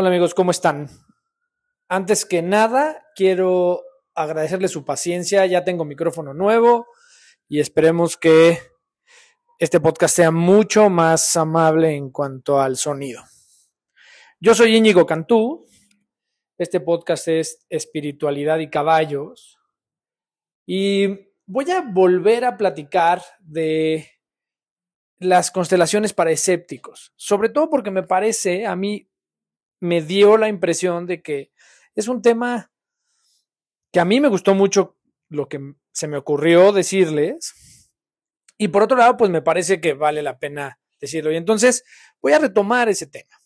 Hola amigos, ¿cómo están? Antes que nada, quiero agradecerles su paciencia. Ya tengo micrófono nuevo y esperemos que este podcast sea mucho más amable en cuanto al sonido. Yo soy Íñigo Cantú. Este podcast es Espiritualidad y Caballos. Y voy a volver a platicar de las constelaciones para escépticos, sobre todo porque me parece a mí me dio la impresión de que es un tema que a mí me gustó mucho lo que se me ocurrió decirles. Y por otro lado, pues me parece que vale la pena decirlo. Y entonces voy a retomar ese tema.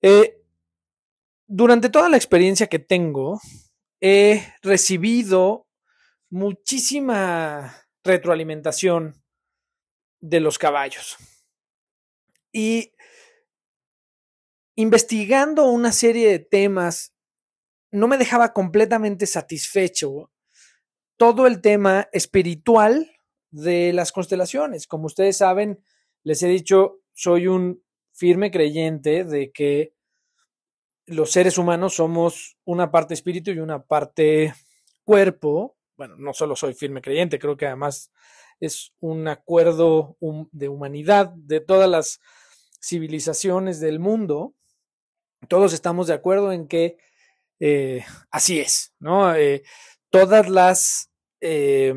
Eh, durante toda la experiencia que tengo, he recibido muchísima retroalimentación de los caballos. Y investigando una serie de temas, no me dejaba completamente satisfecho todo el tema espiritual de las constelaciones. Como ustedes saben, les he dicho, soy un firme creyente de que los seres humanos somos una parte espíritu y una parte cuerpo. Bueno, no solo soy firme creyente, creo que además es un acuerdo de humanidad de todas las civilizaciones del mundo todos estamos de acuerdo en que eh, así es, ¿no? Eh, todas las eh,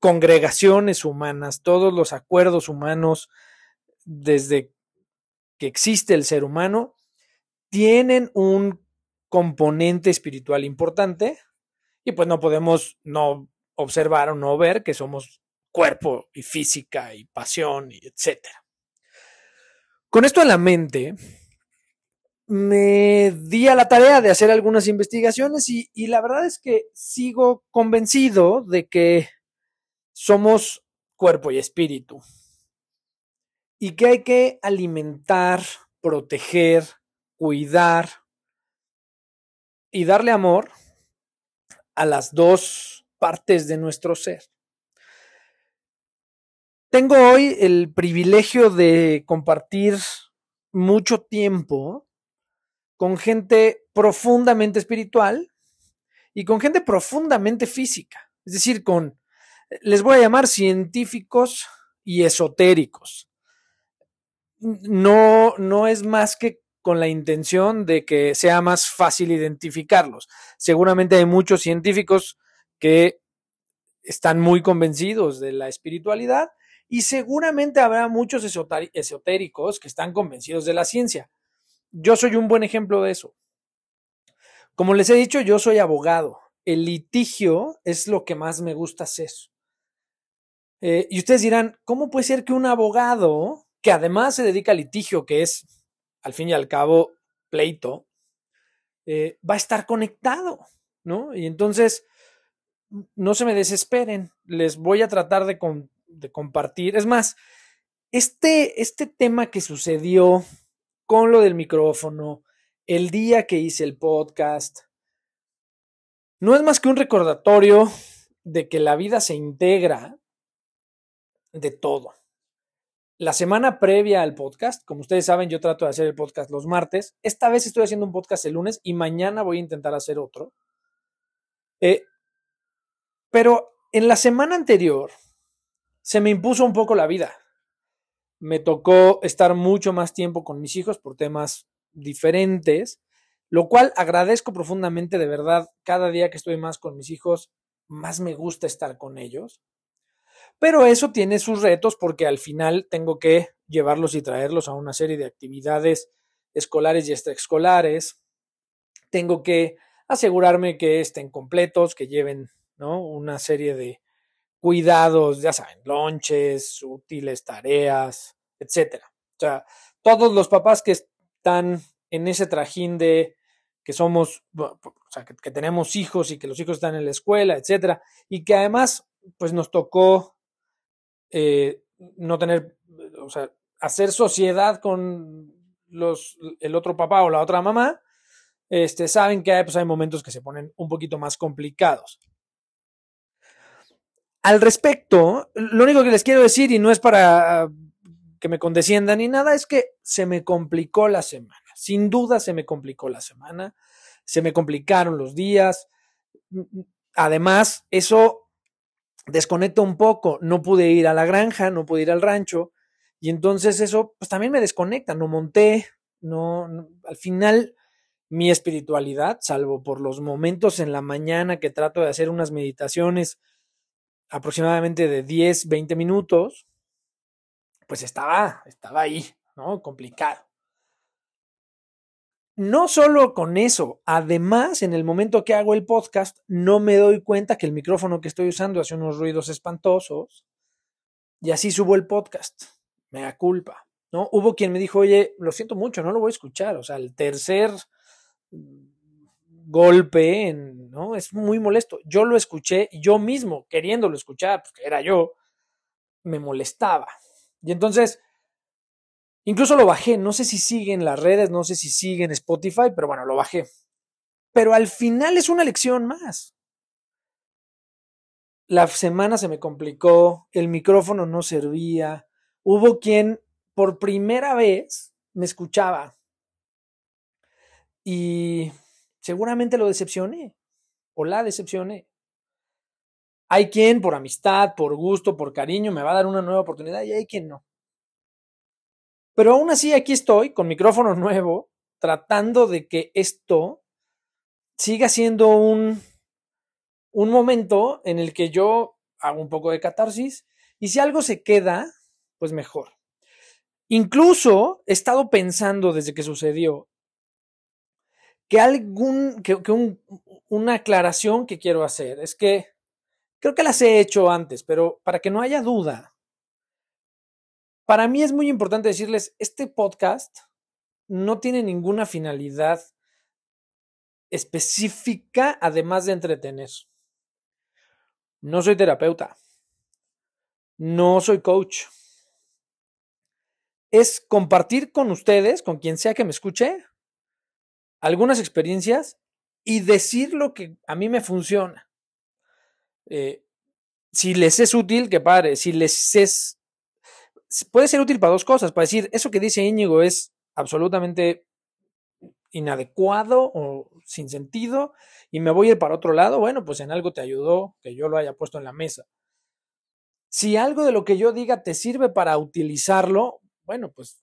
congregaciones humanas, todos los acuerdos humanos, desde que existe el ser humano, tienen un componente espiritual importante y pues no podemos no observar o no ver que somos cuerpo y física y pasión y etcétera. Con esto en la mente, me di a la tarea de hacer algunas investigaciones y, la verdad es que sigo convencido de que somos cuerpo y espíritu y que hay que alimentar, proteger, cuidar y darle amor a las dos partes de nuestro ser. Tengo hoy el privilegio de compartir mucho tiempo con gente profundamente espiritual y con gente profundamente física. Es decir, con, les voy a llamar científicos y esotéricos. No, no es más que con la intención de que sea más fácil identificarlos. Seguramente hay muchos científicos que están muy convencidos de la espiritualidad y seguramente habrá muchos esotéricos que están convencidos de la ciencia. Yo soy un buen ejemplo de eso. Como les he dicho, yo soy abogado. El litigio es lo que más me gusta hacer. Eh, y ustedes dirán, ¿cómo puede ser que un abogado, que además se dedica al litigio, que es al fin y al cabo pleito, eh, va a estar conectado? ¿No? Y entonces, no se me desesperen, les voy a tratar de, de compartir. Es más, este, este tema que sucedió con lo del micrófono, el día que hice el podcast. No es más que un recordatorio de que la vida se integra de todo. La semana previa al podcast, como ustedes saben, yo trato de hacer el podcast los martes. Esta vez estoy haciendo un podcast el lunes y mañana voy a intentar hacer otro. Eh, pero en la semana anterior se me impuso un poco la vida me tocó estar mucho más tiempo con mis hijos por temas diferentes, lo cual agradezco profundamente, de verdad, cada día que estoy más con mis hijos, más me gusta estar con ellos. Pero eso tiene sus retos porque al final tengo que llevarlos y traerlos a una serie de actividades escolares y extraescolares. Tengo que asegurarme que estén completos, que lleven ¿no? una serie de, cuidados, ya saben, lonches, útiles, tareas, etcétera. O sea, todos los papás que están en ese trajín de que somos, o sea, que, tenemos hijos y que los hijos están en la escuela, etcétera, y que además, pues nos tocó eh, no tener, o sea, hacer sociedad con los, el otro papá o la otra mamá, este, saben que pues hay momentos que se ponen un poquito más complicados. Al respecto, lo único que les quiero decir, y no es para que me condesciendan ni nada, es que se me complicó la semana. Sin duda se me complicó la semana, se me complicaron los días. Además, eso desconecta un poco. No pude ir a la granja, no pude ir al rancho. Y entonces eso, pues también me desconecta. No monté, no, no al final mi espiritualidad, salvo por los momentos en la mañana que trato de hacer unas meditaciones aproximadamente de 10, 20 minutos, pues estaba, estaba ahí, ¿no? Complicado. No solo con eso, además, en el momento que hago el podcast, no me doy cuenta que el micrófono que estoy usando hace unos ruidos espantosos y así subo el podcast. Me da culpa, ¿no? Hubo quien me dijo, oye, lo siento mucho, no lo voy a escuchar. O sea, el tercer golpe, en, ¿no? Es muy molesto. Yo lo escuché, yo mismo, queriéndolo escuchar, porque era yo, me molestaba. Y entonces, incluso lo bajé, no sé si sigue en las redes, no sé si sigue en Spotify, pero bueno, lo bajé. Pero al final es una lección más. La semana se me complicó, el micrófono no servía, hubo quien por primera vez me escuchaba y seguramente lo decepcioné o la decepcioné. Hay quien por amistad, por gusto, por cariño me va a dar una nueva oportunidad y hay quien no. Pero aún así aquí estoy con micrófono nuevo tratando de que esto siga siendo un, un momento en el que yo hago un poco de catarsis y si algo se queda, pues mejor. Incluso he estado pensando desde que sucedió que algún, que, una aclaración que quiero hacer es que creo que las he hecho antes, pero para que no haya duda, para mí es muy importante decirles, este podcast no tiene ninguna finalidad específica además de entretener. No soy terapeuta. No soy coach. Es compartir con ustedes, con quien sea que me escuche, algunas experiencias y decir lo que a mí me funciona. Eh, si les es útil, que pare. Si les es. Puede ser útil para dos cosas. Para decir, eso que dice Íñigo es absolutamente inadecuado o sin sentido y me voy a ir para otro lado. Bueno, pues en algo te ayudó que yo lo haya puesto en la mesa. Si algo de lo que yo diga te sirve para utilizarlo, bueno, pues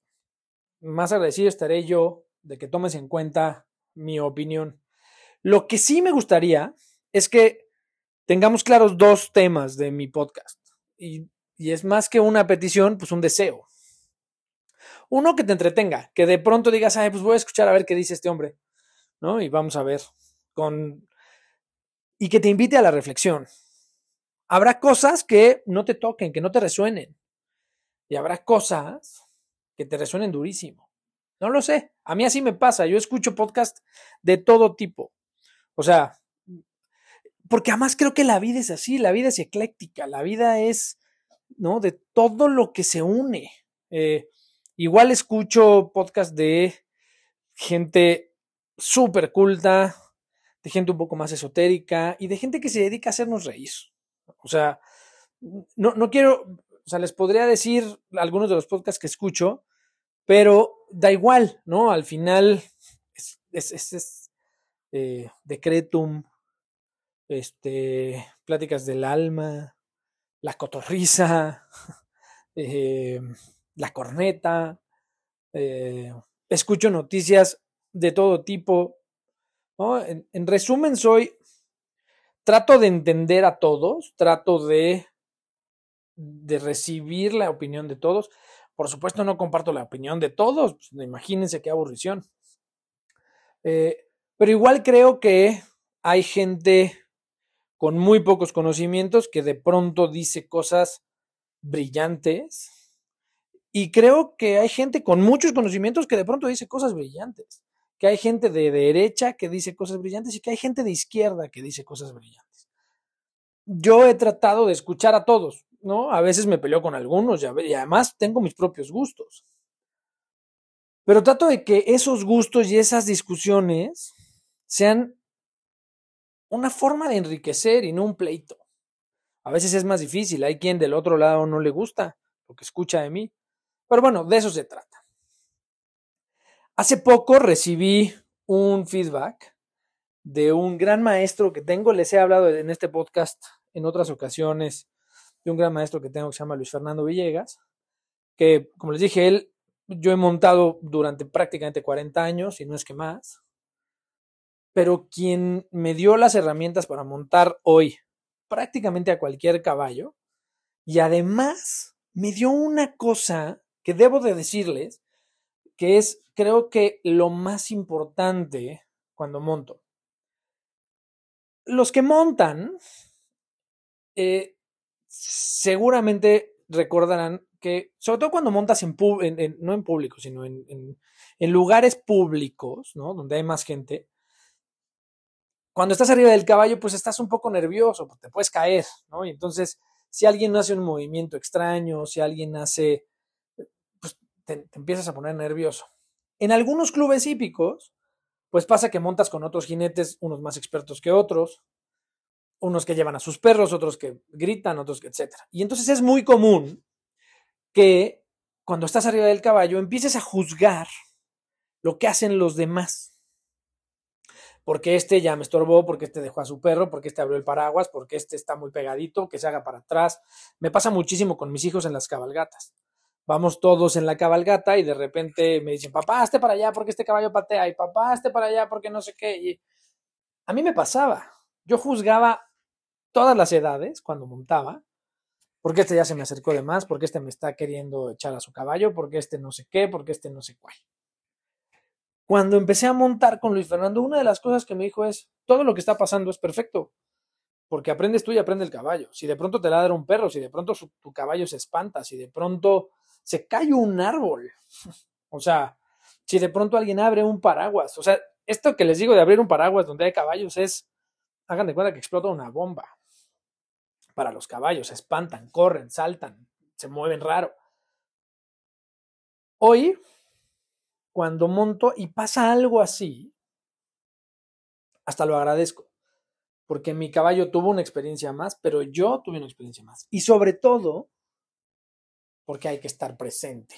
más agradecido estaré yo de que tomes en cuenta mi opinión. Lo que sí me gustaría es que tengamos claros dos temas de mi podcast. Y, es más que una petición, pues un deseo. Uno que te entretenga, que de pronto digas, ay, pues voy a escuchar a ver qué dice este hombre, ¿no? Y vamos a ver. Con... Y que te invite a la reflexión. Habrá cosas que no te toquen, que no te resuenen. Y habrá cosas que te resuenen durísimo. No lo sé. A mí así me pasa. Yo escucho podcast de todo tipo. O sea, porque además creo que la vida es así, la vida es ecléctica, la vida es, ¿no? De todo lo que se une. Eh, igual escucho podcast de gente súper culta, de gente un poco más esotérica y de gente que se dedica a hacernos reír. O sea, no, no quiero, o sea, les podría decir algunos de los podcasts que escucho, pero da igual, ¿no? Al final es, es, eh, decretum, este, pláticas del alma, la cotorriza, eh, la corneta, eh, escucho noticias de todo tipo. En, en, resumen, soy, trato de entender a todos, trato de, de recibir la opinión de todos. Por supuesto, no comparto la opinión de todos, pues, imagínense qué aburrición. Eh, pero igual creo que hay gente con muy pocos conocimientos que de pronto dice cosas brillantes. Y creo que hay gente con muchos conocimientos que de pronto dice cosas brillantes. Que hay gente de derecha que dice cosas brillantes y que hay gente de izquierda que dice cosas brillantes. Yo he tratado de escuchar a todos. ¿no? A veces me peleo con algunos y además tengo mis propios gustos. Pero trato de que esos gustos y esas discusiones sean una forma de enriquecer y no un pleito. A veces es más difícil, hay quien del otro lado no le gusta lo que escucha de mí. Pero bueno, de eso se trata. Hace poco recibí un feedback de un gran maestro que tengo, les he hablado en este podcast en otras ocasiones, de un gran maestro que tengo que se llama Luis Fernando Villegas, que como les dije, él, yo he montado durante prácticamente 40 años, y no es que más, pero quien me dio las herramientas para montar hoy prácticamente a cualquier caballo, y además me dio una cosa que debo de decirles, que es creo que lo más importante cuando monto. Los que montan eh, seguramente recordarán que, sobre todo cuando montas en, no en público, sino en, en, lugares públicos, ¿no? Donde hay más gente, cuando estás arriba del caballo, pues estás un poco nervioso, porque te puedes caer, ¿no? Y entonces, si alguien hace un movimiento extraño, si alguien hace, pues te empiezas a poner nervioso. En algunos clubes hípicos, pues pasa que montas con otros jinetes, unos más expertos que otros, unos que llevan a sus perros, otros que gritan, otros que etcétera. Y entonces es muy común que cuando estás arriba del caballo empieces a juzgar lo que hacen los demás. Porque este ya me estorbó, porque este dejó a su perro, porque este abrió el paraguas, porque este está muy pegadito, que se haga para atrás. Me pasa muchísimo con mis hijos en las cabalgatas vamos todos en la cabalgata y de repente me dicen, papá, este para allá porque este caballo patea, y papá, este para allá porque no sé qué. Y a mí me pasaba, yo juzgaba todas las edades cuando montaba, porque este ya se me acercó de más, porque este me está queriendo echar a su caballo, porque este no sé qué, porque este no sé cuál. Cuando empecé a montar con Luis Fernando, una de las cosas que me dijo es, todo lo que está pasando es perfecto, porque aprendes tú y aprende el caballo. Si de pronto te ladra un perro, si de pronto tu caballo se espanta, si de pronto se cae un árbol. O sea, si de pronto alguien abre un paraguas, o sea, esto que les digo de abrir un paraguas donde hay caballos es, hagan de cuenta que explota una bomba. Para los caballos, se espantan, corren, saltan, se mueven raro. Hoy, cuando monto y pasa algo así, hasta lo agradezco, porque mi caballo tuvo una experiencia más, pero yo tuve una experiencia más. Y sobre todo, porque hay que estar presente.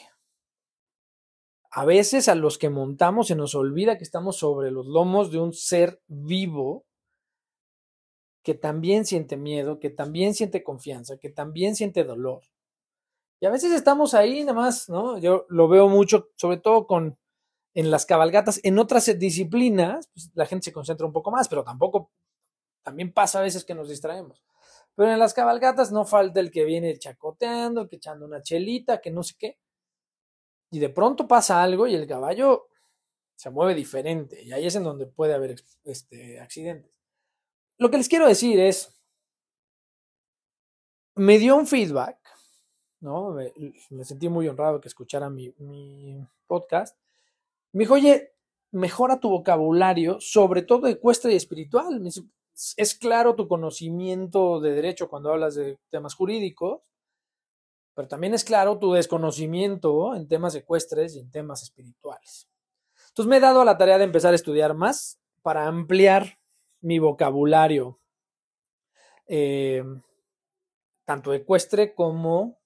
A veces a los que montamos se nos olvida que estamos sobre los lomos de un ser vivo que también siente miedo, que también siente confianza, que también siente dolor. Y a veces estamos ahí nada más, ¿no? Yo lo veo mucho, sobre todo con en las cabalgatas, en otras disciplinas, pues, la gente se concentra un poco más, pero tampoco, también pasa a veces que nos distraemos. Pero en las cabalgatas no falta el que viene chacoteando, el que echando una chelita, que no sé qué. Y de pronto pasa algo y el caballo se mueve diferente. Y ahí es en donde puede haber este, accidentes. Lo que les quiero decir es, me dio un feedback, ¿no? Me, sentí muy honrado que escuchara mi, mi podcast. Me dijo, oye, mejora tu vocabulario, sobre todo ecuestre y espiritual. Es claro tu conocimiento de derecho cuando hablas de temas jurídicos, pero también es claro tu desconocimiento en temas ecuestres y en temas espirituales. Entonces me he dado la tarea de empezar a estudiar más para ampliar mi vocabulario, eh, tanto ecuestre como...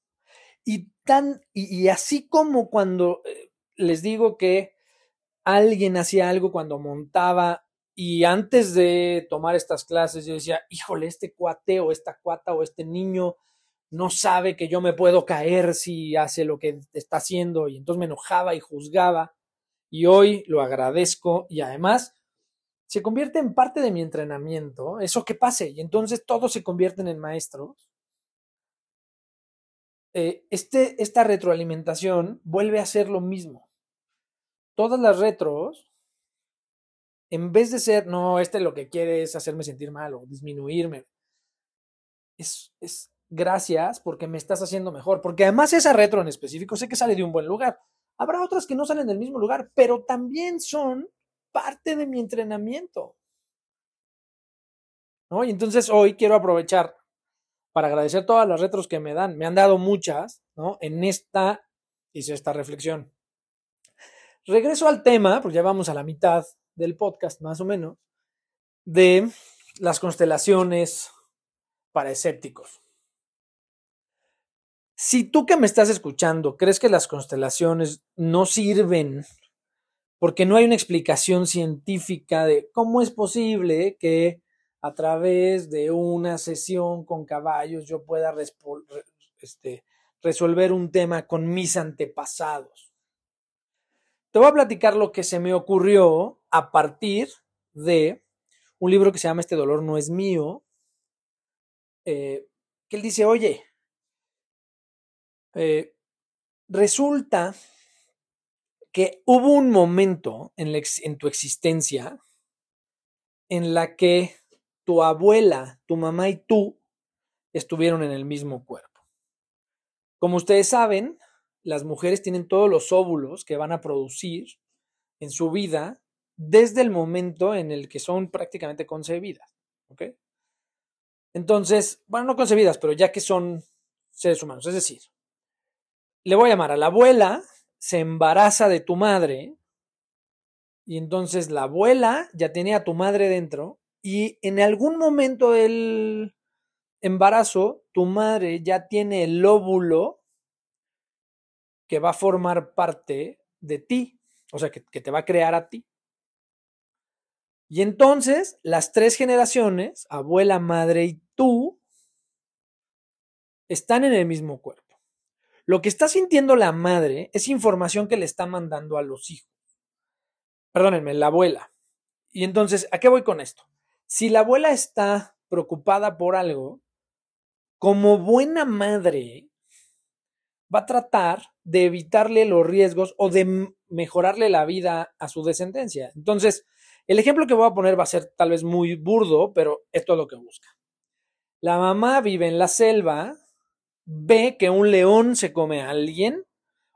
Y, tan, y, así como cuando eh, les digo que alguien hacía algo cuando montaba y antes de tomar estas clases, yo decía, híjole, este cuate o esta cuata o este niño no sabe que yo me puedo caer si hace lo que está haciendo. Y entonces me enojaba y juzgaba. Y hoy lo agradezco y además se convierte en parte de mi entrenamiento, eso que pase. Y entonces todos se convierten en maestros. Eh, este, esta retroalimentación vuelve a ser lo mismo. Todas las retros en vez de ser, no, este lo que quiere es hacerme sentir mal o disminuirme, es, es gracias porque me estás haciendo mejor. Porque además esa retro en específico sé que sale de un buen lugar. Habrá otras que no salen del mismo lugar, pero también son parte de mi entrenamiento. ¿No? Y entonces hoy quiero aprovechar para agradecer todas las retros que me dan. Me han dado muchas, ¿no? En esta, hice esta reflexión. Regreso al tema, porque ya vamos a la mitad del podcast, más o menos, de las constelaciones para escépticos. Si tú que me estás escuchando crees que las constelaciones no sirven porque no hay una explicación científica de cómo es posible que a través de una sesión con caballos yo pueda este, resolver un tema con mis antepasados. Te voy a platicar lo que se me ocurrió a partir de un libro que se llama Este dolor no es mío, eh, que él dice, oye, eh, resulta que hubo un momento en, en tu existencia en la que tu abuela, tu mamá y tú estuvieron en el mismo cuerpo. Como ustedes saben, las mujeres tienen todos los óvulos que van a producir en su vida desde el momento en el que son prácticamente concebidas. Entonces, bueno, no concebidas, pero ya que son seres humanos. Es decir, le voy a llamar a la abuela, se embaraza de tu madre, y entonces la abuela ya tiene a tu madre dentro, y en algún momento del embarazo, tu madre ya tiene el óvulo que va a formar parte de ti, o sea, que, te va a crear a ti. Y entonces las tres generaciones, abuela, madre y tú, están en el mismo cuerpo. Lo que está sintiendo la madre es información que le está mandando a los hijos. Perdónenme, la abuela. Y entonces, ¿a qué voy con esto? Si la abuela está preocupada por algo, como buena madre, va a tratar de evitarle los riesgos o de mejorarle la vida a su descendencia. Entonces, el ejemplo que voy a poner va a ser tal vez muy burdo, pero esto es lo que busca. La mamá vive en la selva, ve que un león se come a alguien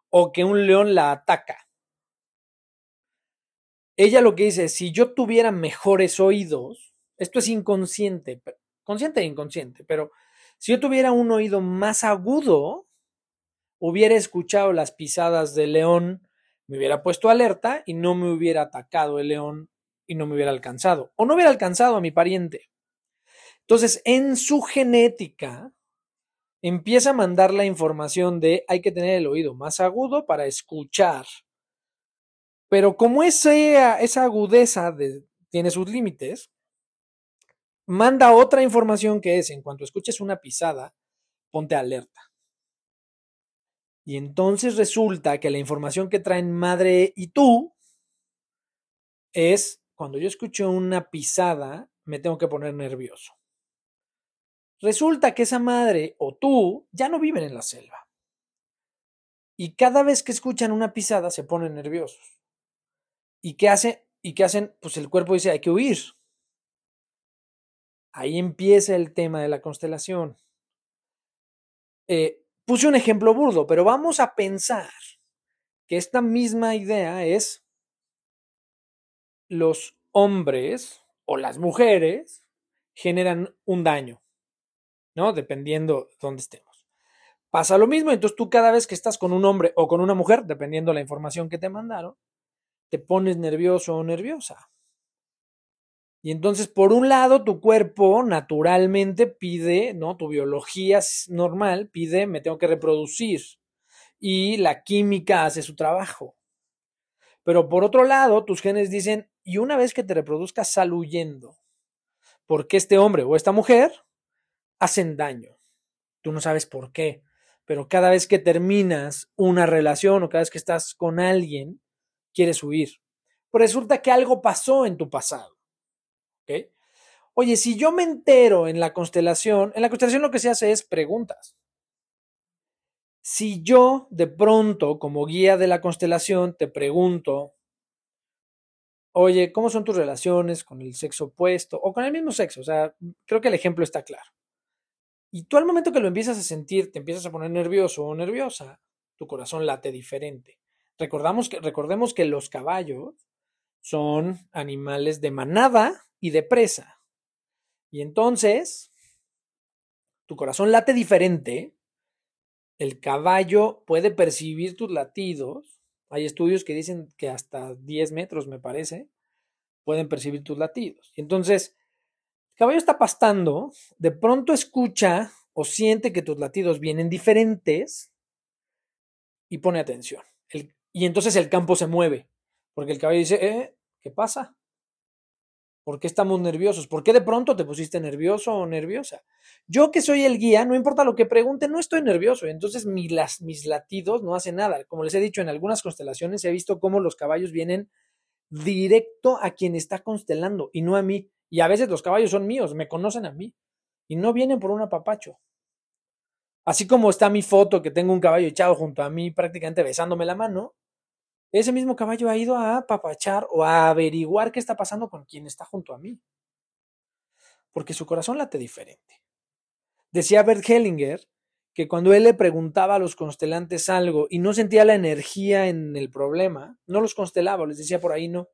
o que un león la ataca. Ella lo que dice, si yo tuviera mejores oídos, esto es inconsciente, consciente e inconsciente, pero si yo tuviera un oído más agudo, hubiera escuchado las pisadas del león, me hubiera puesto alerta y no me hubiera atacado el león y no me hubiera alcanzado, o no hubiera alcanzado a mi pariente. Entonces, en su genética, empieza a mandar la información de hay que tener el oído más agudo para escuchar. Pero como esa, esa agudeza tiene sus límites, manda otra información que es, en cuanto escuches una pisada, ponte alerta. Y entonces resulta que la información que traen madre y tú es, cuando yo escucho una pisada, me tengo que poner nervioso. Resulta que esa madre o tú ya no viven en la selva. Y cada vez que escuchan una pisada se ponen nerviosos. ¿Y qué hacen? ¿Y qué hacen? Pues el cuerpo dice, hay que huir. Ahí empieza el tema de la constelación. Eh, puse un ejemplo burdo, pero vamos a pensar que esta misma idea es los hombres o las mujeres generan un daño. ¿no? Dependiendo dónde estemos. Pasa lo mismo, entonces tú cada vez que estás con un hombre o con una mujer, dependiendo la información que te mandaron, te pones nervioso o nerviosa. Y entonces, por un lado, tu cuerpo naturalmente pide, ¿no? Tu biología normal pide, me tengo que reproducir. Y la química hace su trabajo. Pero por otro lado, tus genes dicen, y una vez que te reproduzcas, sal huyendo. Porque este hombre o esta mujer hacen daño. Tú no sabes por qué, pero cada vez que terminas una relación o cada vez que estás con alguien, quieres huir. Pero resulta que algo pasó en tu pasado. Oye, si yo me entero en la constelación, en la constelación lo que se hace es preguntas. Si yo de pronto, como guía de la constelación, te pregunto, oye, ¿cómo son tus relaciones con el sexo opuesto o con el mismo sexo? O sea, creo que el ejemplo está claro. Y tú al momento que lo empiezas a sentir, te empiezas a poner nervioso o nerviosa, tu corazón late diferente. Recordamos que, recordemos que los caballos son animales de manada y de presa. Y entonces, tu corazón late diferente, el caballo puede percibir tus latidos. Hay estudios que dicen que hasta 10 metros, me parece, pueden percibir tus latidos. Y entonces, caballo está pastando, de pronto escucha o siente que tus latidos vienen diferentes y pone atención. y entonces el campo se mueve, Porque el caballo dice, eh, ¿qué pasa? ¿Por qué estamos nerviosos? ¿Por qué de pronto te pusiste nervioso o nerviosa? Yo que soy el guía, no importa lo que pregunte, no estoy nervioso. Entonces mis, mis latidos no hacen nada. Como les he dicho, en algunas constelaciones he visto cómo los caballos vienen directo a quien está constelando y no a mí. Y a veces los caballos son míos, me conocen a mí y no vienen por un apapacho. Así como está mi foto que tengo un caballo echado junto a mí prácticamente besándome la mano, ese mismo caballo ha ido a apapachar o a averiguar qué está pasando con quien está junto a mí. Porque su corazón late diferente. Decía Bert Hellinger que cuando él le preguntaba a los constelantes algo y no sentía la energía en el problema, no los constelaba, les decía por ahí no.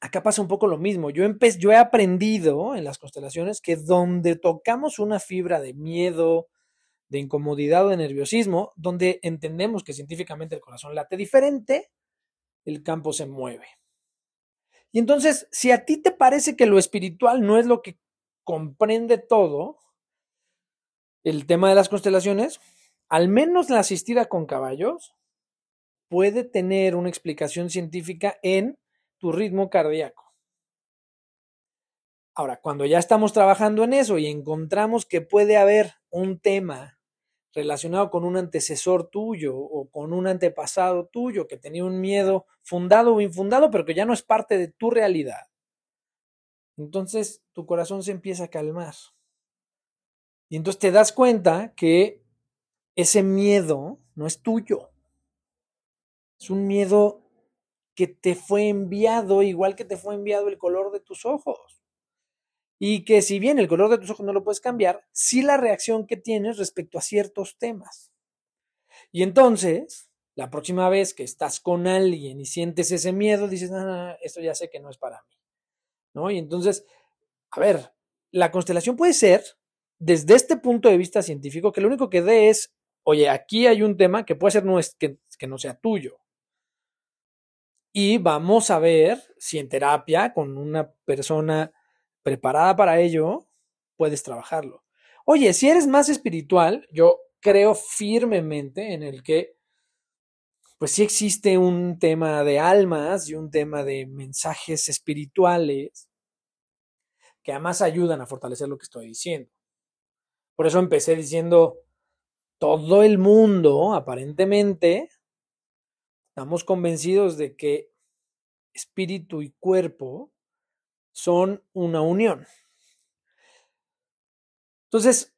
Acá pasa un poco lo mismo. Yo, yo he aprendido en las constelaciones que donde tocamos una fibra de miedo, de incomodidad o de nerviosismo, donde entendemos que científicamente el corazón late diferente, el campo se mueve. Y entonces, si a ti te parece que lo espiritual no es lo que comprende todo, el tema de las constelaciones, al menos la asistida con caballos puede tener una explicación científica en tu ritmo cardíaco. Ahora, cuando ya estamos trabajando en eso y encontramos que puede haber un tema relacionado con un antecesor tuyo o con un antepasado tuyo que tenía un miedo fundado o infundado, pero que ya no es parte de tu realidad. Entonces tu corazón se empieza a calmar. Y entonces te das cuenta que ese miedo no es tuyo. Es un miedo que te fue enviado igual que te fue enviado el color de tus ojos y que si bien el color de tus ojos no lo puedes cambiar, sí la reacción que tienes respecto a ciertos temas. Y entonces, la próxima vez que estás con alguien y sientes ese miedo, dices, ah, esto ya sé que no es para mí. ¿No? Y entonces, a ver, la constelación puede ser, desde este punto de vista científico, que lo único que dé es, oye, aquí hay un tema que puede ser no es, que no sea tuyo. Y vamos a ver si en terapia con una persona preparada para ello, puedes trabajarlo. Oye, si eres más espiritual, yo creo firmemente en el que, pues sí existe un tema de almas y un tema de mensajes espirituales que además ayudan a fortalecer lo que estoy diciendo. Por eso empecé diciendo, todo el mundo, aparentemente, estamos convencidos de que espíritu y cuerpo son una unión. Entonces,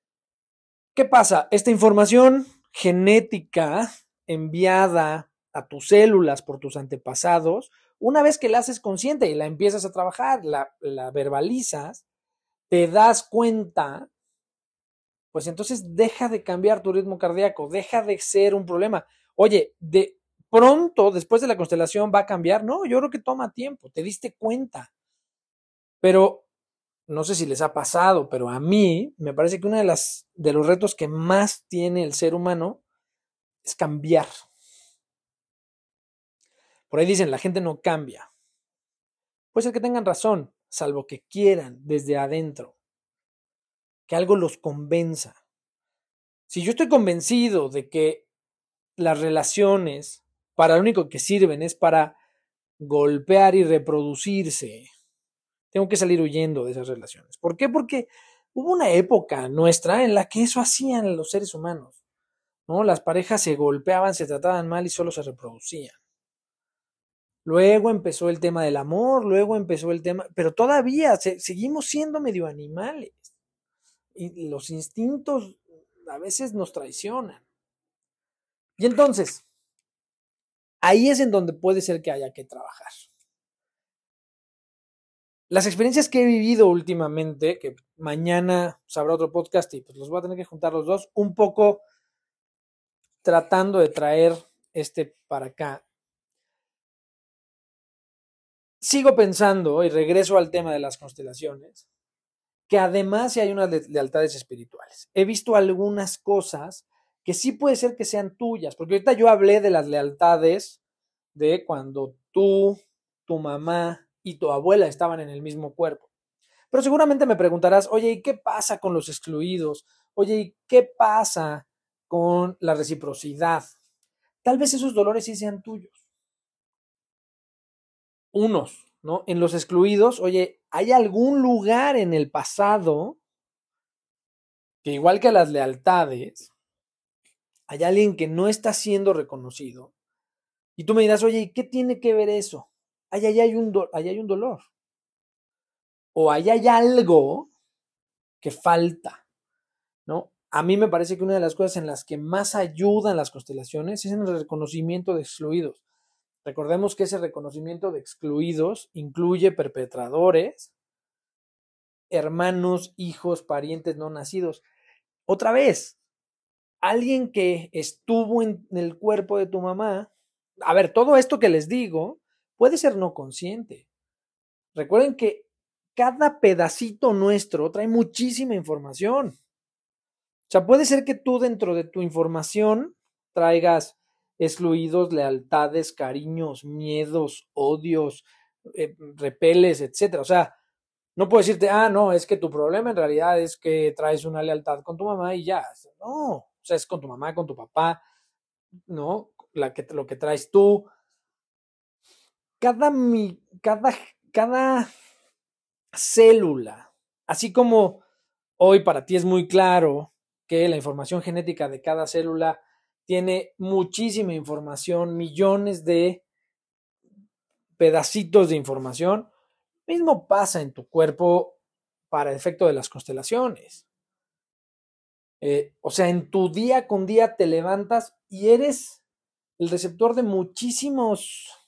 ¿qué pasa? Esta información genética enviada a tus células por tus antepasados, una vez que la haces consciente y la empiezas a trabajar, la, verbalizas, te das cuenta, pues entonces deja de cambiar tu ritmo cardíaco, deja de ser un problema. Oye, de pronto, después de la constelación, va a cambiar. No, yo creo que toma tiempo, te diste cuenta. Pero no sé si les ha pasado, pero a mí me parece que uno de, las, de los retos que más tiene el ser humano es cambiar. Por ahí dicen, la gente no cambia. Puede ser que tengan razón, salvo que quieran desde adentro, que algo los convenza. Si yo estoy convencido de que las relaciones para lo único que sirven es para golpear y reproducirse, tengo que salir huyendo de esas relaciones. ¿Por qué? Porque hubo una época nuestra en la que eso hacían los seres humanos. ¿no? Las parejas se golpeaban, se trataban mal y solo se reproducían. Luego empezó el tema del amor, luego empezó el tema, pero todavía seguimos siendo medio animales. Y los instintos a veces nos traicionan. Y entonces, ahí es en donde puede ser que haya que trabajar. Las experiencias que he vivido últimamente, que mañana sabrá otro podcast y pues los voy a tener que juntar los dos, un poco tratando de traer este para acá. Sigo pensando, y regreso al tema de las constelaciones, que además hay unas lealtades espirituales. He visto algunas cosas que sí puede ser que sean tuyas, porque ahorita yo hablé de las lealtades de cuando tú, tu mamá, y tu abuela estaban en el mismo cuerpo. Pero seguramente me preguntarás, oye, ¿y qué pasa con los excluidos? Oye, ¿y qué pasa con la reciprocidad? Tal vez esos dolores sí sean tuyos. unos, ¿no? En los excluidos, oye, ¿hay algún lugar en el pasado que igual que las lealtades, hay alguien que no está siendo reconocido? Y tú me dirás, oye, ¿y qué tiene que ver eso? Allá, hay, un hay un dolor. O allá hay algo que falta, ¿no? A mí me parece que una de las cosas en las que más ayudan las constelaciones es en el reconocimiento de excluidos. Recordemos que ese reconocimiento de excluidos incluye perpetradores, hermanos, hijos, parientes no nacidos. Otra vez, alguien que estuvo en el cuerpo de tu mamá, a ver, todo esto que les digo puede ser no consciente. Recuerden que cada pedacito nuestro trae muchísima información. O sea, puede ser que tú dentro de tu información traigas excluidos, lealtades, cariños, miedos, odios, eh, repeles, etcétera. O sea, no puedo decirte, ah, no, es que tu problema en realidad es que traes una lealtad con tu mamá y ya. No, o sea, es con tu mamá, con tu papá, ¿no? La que, lo que traes tú. Cada, cada, cada célula, así como hoy para ti es muy claro que la información genética de cada célula tiene muchísima información, millones de pedacitos de información. Mismo pasa en tu cuerpo para el efecto de las constelaciones. Eh, o sea, en tu día con día te levantas y eres el receptor de muchísimos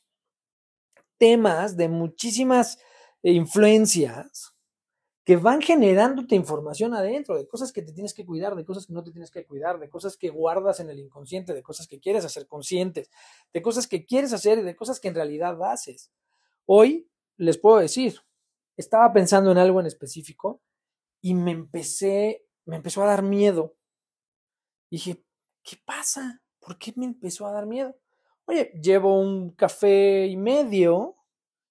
temas, de muchísimas influencias que van generándote información adentro, de cosas que te tienes que cuidar, de cosas que no te tienes que cuidar, de cosas que guardas en el inconsciente, de cosas que quieres hacer conscientes, de cosas que quieres hacer y de cosas que en realidad haces. Hoy les puedo decir, estaba pensando en algo en específico y me empecé, me empezó a dar miedo. dije, ¿qué pasa? ¿Por qué me empezó a dar miedo? Oye, llevo un café y medio,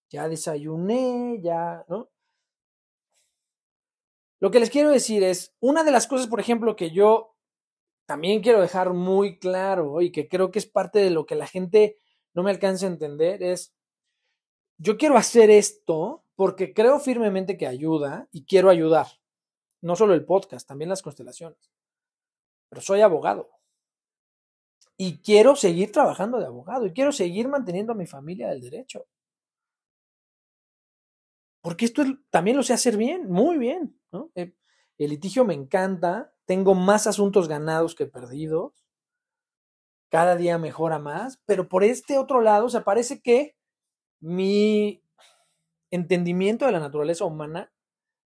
ya desayuné, ya, ¿no? Lo que les quiero decir es, una de las cosas, por ejemplo, que yo también quiero dejar muy claro y que creo que es parte de lo que la gente no me alcanza a entender es, yo quiero hacer esto porque creo firmemente que ayuda y quiero ayudar. No solo el podcast, también las constelaciones. Pero soy abogado. Y quiero seguir trabajando de abogado y quiero seguir manteniendo a mi familia del derecho. Porque esto también lo sé hacer bien, muy bien. Eh, el litigio me encanta, tengo más asuntos ganados que perdidos, cada día mejora más, pero por este otro lado, o parece que mi entendimiento de la naturaleza humana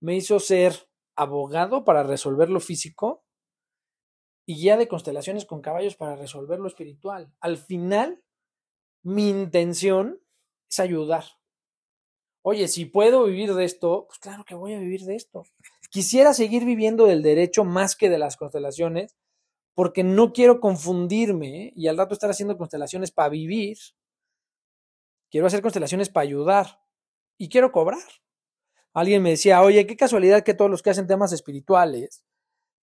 me hizo ser abogado para resolver lo físico y guía de constelaciones con caballos para resolver lo espiritual. Al final, mi intención es ayudar. Oye, si puedo vivir de esto, pues claro que voy a vivir de esto. Quisiera seguir viviendo del derecho más que de las constelaciones, porque no quiero confundirme y al rato estar haciendo constelaciones para vivir. Quiero hacer constelaciones para ayudar y quiero cobrar. Alguien me decía, oye, qué casualidad que todos los que hacen temas espirituales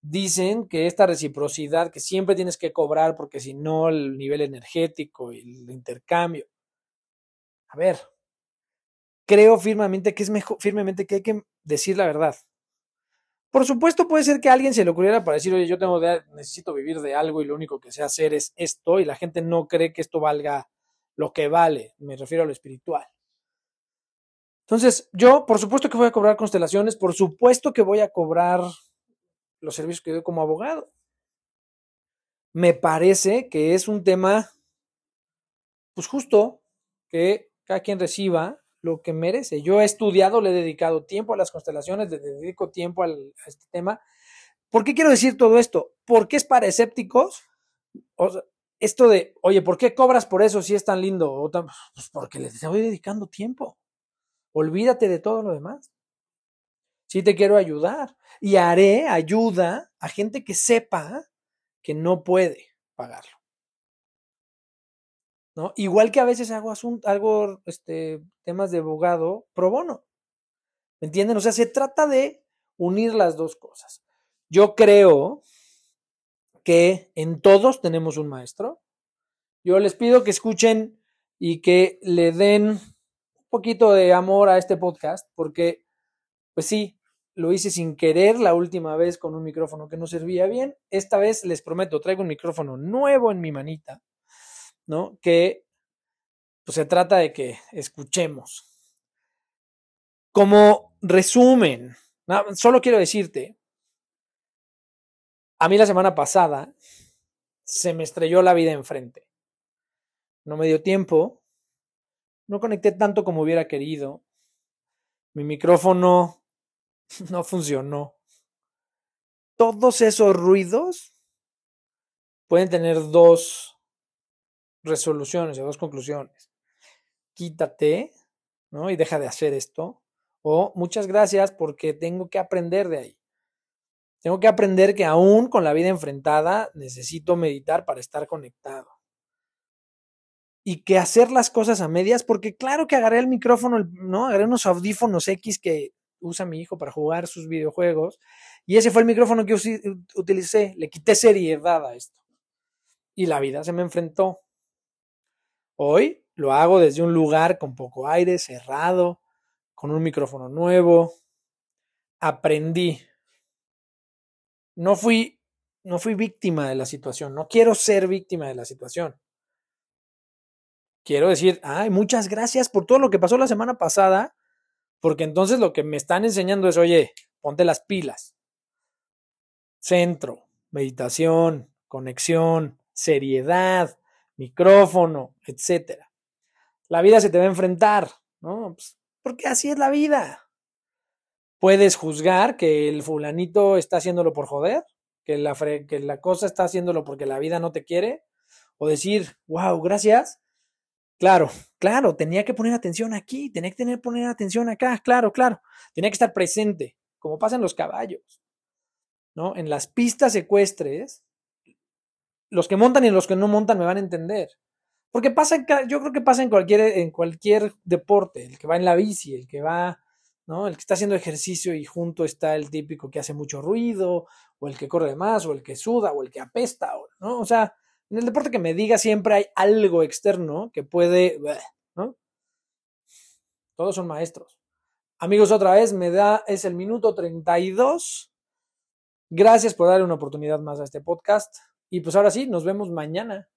dicen que esta reciprocidad, que siempre tienes que cobrar porque si no el nivel energético y el intercambio. A ver, creo firmemente que es mejor, firmemente que hay que decir la verdad. Por supuesto, puede ser que a alguien se le ocurriera para decir, oye, yo tengo de, necesito vivir de algo y lo único que sé hacer es esto, y la gente no cree que esto valga lo que vale. Me refiero a lo espiritual. Entonces, yo, por supuesto que voy a cobrar constelaciones, por supuesto que voy a cobrar los servicios que doy como abogado. Me parece que es un tema, pues justo, que cada quien reciba lo que merece. Yo he estudiado, le he dedicado tiempo a las constelaciones, le dedico tiempo a este tema. ¿Por qué quiero decir todo esto? Porque es para escépticos. esto de, oye, ¿por qué cobras por eso si es tan lindo? pues porque le estoy dedicando tiempo. Olvídate de todo lo demás. Sí te quiero ayudar y haré ayuda a gente que sepa que no puede pagarlo. Igual que a veces hago, algo, este, temas de abogado pro bono. ¿Me entienden? O sea, se trata de unir las dos cosas. Yo creo que en todos tenemos un maestro. Yo les pido que escuchen y que le den poquito de amor a este podcast, porque, pues sí, lo hice sin querer la última vez con un micrófono que no servía bien. Esta vez les prometo, traigo un micrófono nuevo en mi manita, ¿no? Que pues, se trata de que escuchemos. Como resumen, solo quiero decirte, a mí la semana pasada se me estrelló la vida enfrente. No me dio tiempo, no conecté tanto como hubiera querido, mi micrófono no funcionó. Todos esos ruidos pueden tener dos resoluciones o dos conclusiones. Quítate, ¿no? Y deja de hacer esto. O muchas gracias porque tengo que aprender de ahí. Tengo que aprender que aún con la vida enfrentada necesito meditar para estar conectado. Y que hacer las cosas a medias, porque claro que agarré el micrófono, ¿no? Agarré unos audífonos X que usa mi hijo para jugar sus videojuegos. Y ese fue el micrófono que utilicé. Le quité seriedad a esto. Y la vida se me enfrentó. Hoy lo hago desde un lugar con poco aire, cerrado, con un micrófono nuevo. Aprendí. No fui, no fui víctima de la situación. No quiero ser víctima de la situación. Quiero decir, ay, muchas gracias por todo lo que pasó la semana pasada porque entonces lo que me están enseñando es, oye, ponte las pilas. Centro, meditación, conexión, seriedad, micrófono, etc. La vida se te va a enfrentar, ¿no? Pues, porque así es la vida. Puedes juzgar que el fulanito está haciéndolo por joder, que la, que la cosa está haciéndolo porque la vida no te quiere, o decir, wow, gracias, Claro, claro, tenía que poner atención aquí, tenía que tener, poner atención acá, claro, claro. Tenía que estar presente, como pasa en los caballos, ¿no? En las pistas ecuestres, los que montan y los que no montan me van a entender. Porque pasa, yo creo que pasa en cualquier, en cualquier deporte, el que va en la bici, el que va, ¿no? El que está haciendo ejercicio y junto está el típico que hace mucho ruido, o el que corre más, o el que suda, o el que apesta, ¿no? O sea, en el deporte que me diga siempre hay algo externo que puede, ¿no? Todos son maestros. Amigos, otra vez, me da, es el minuto 32. Gracias por darle una oportunidad más a este podcast. Y pues ahora sí, nos vemos mañana.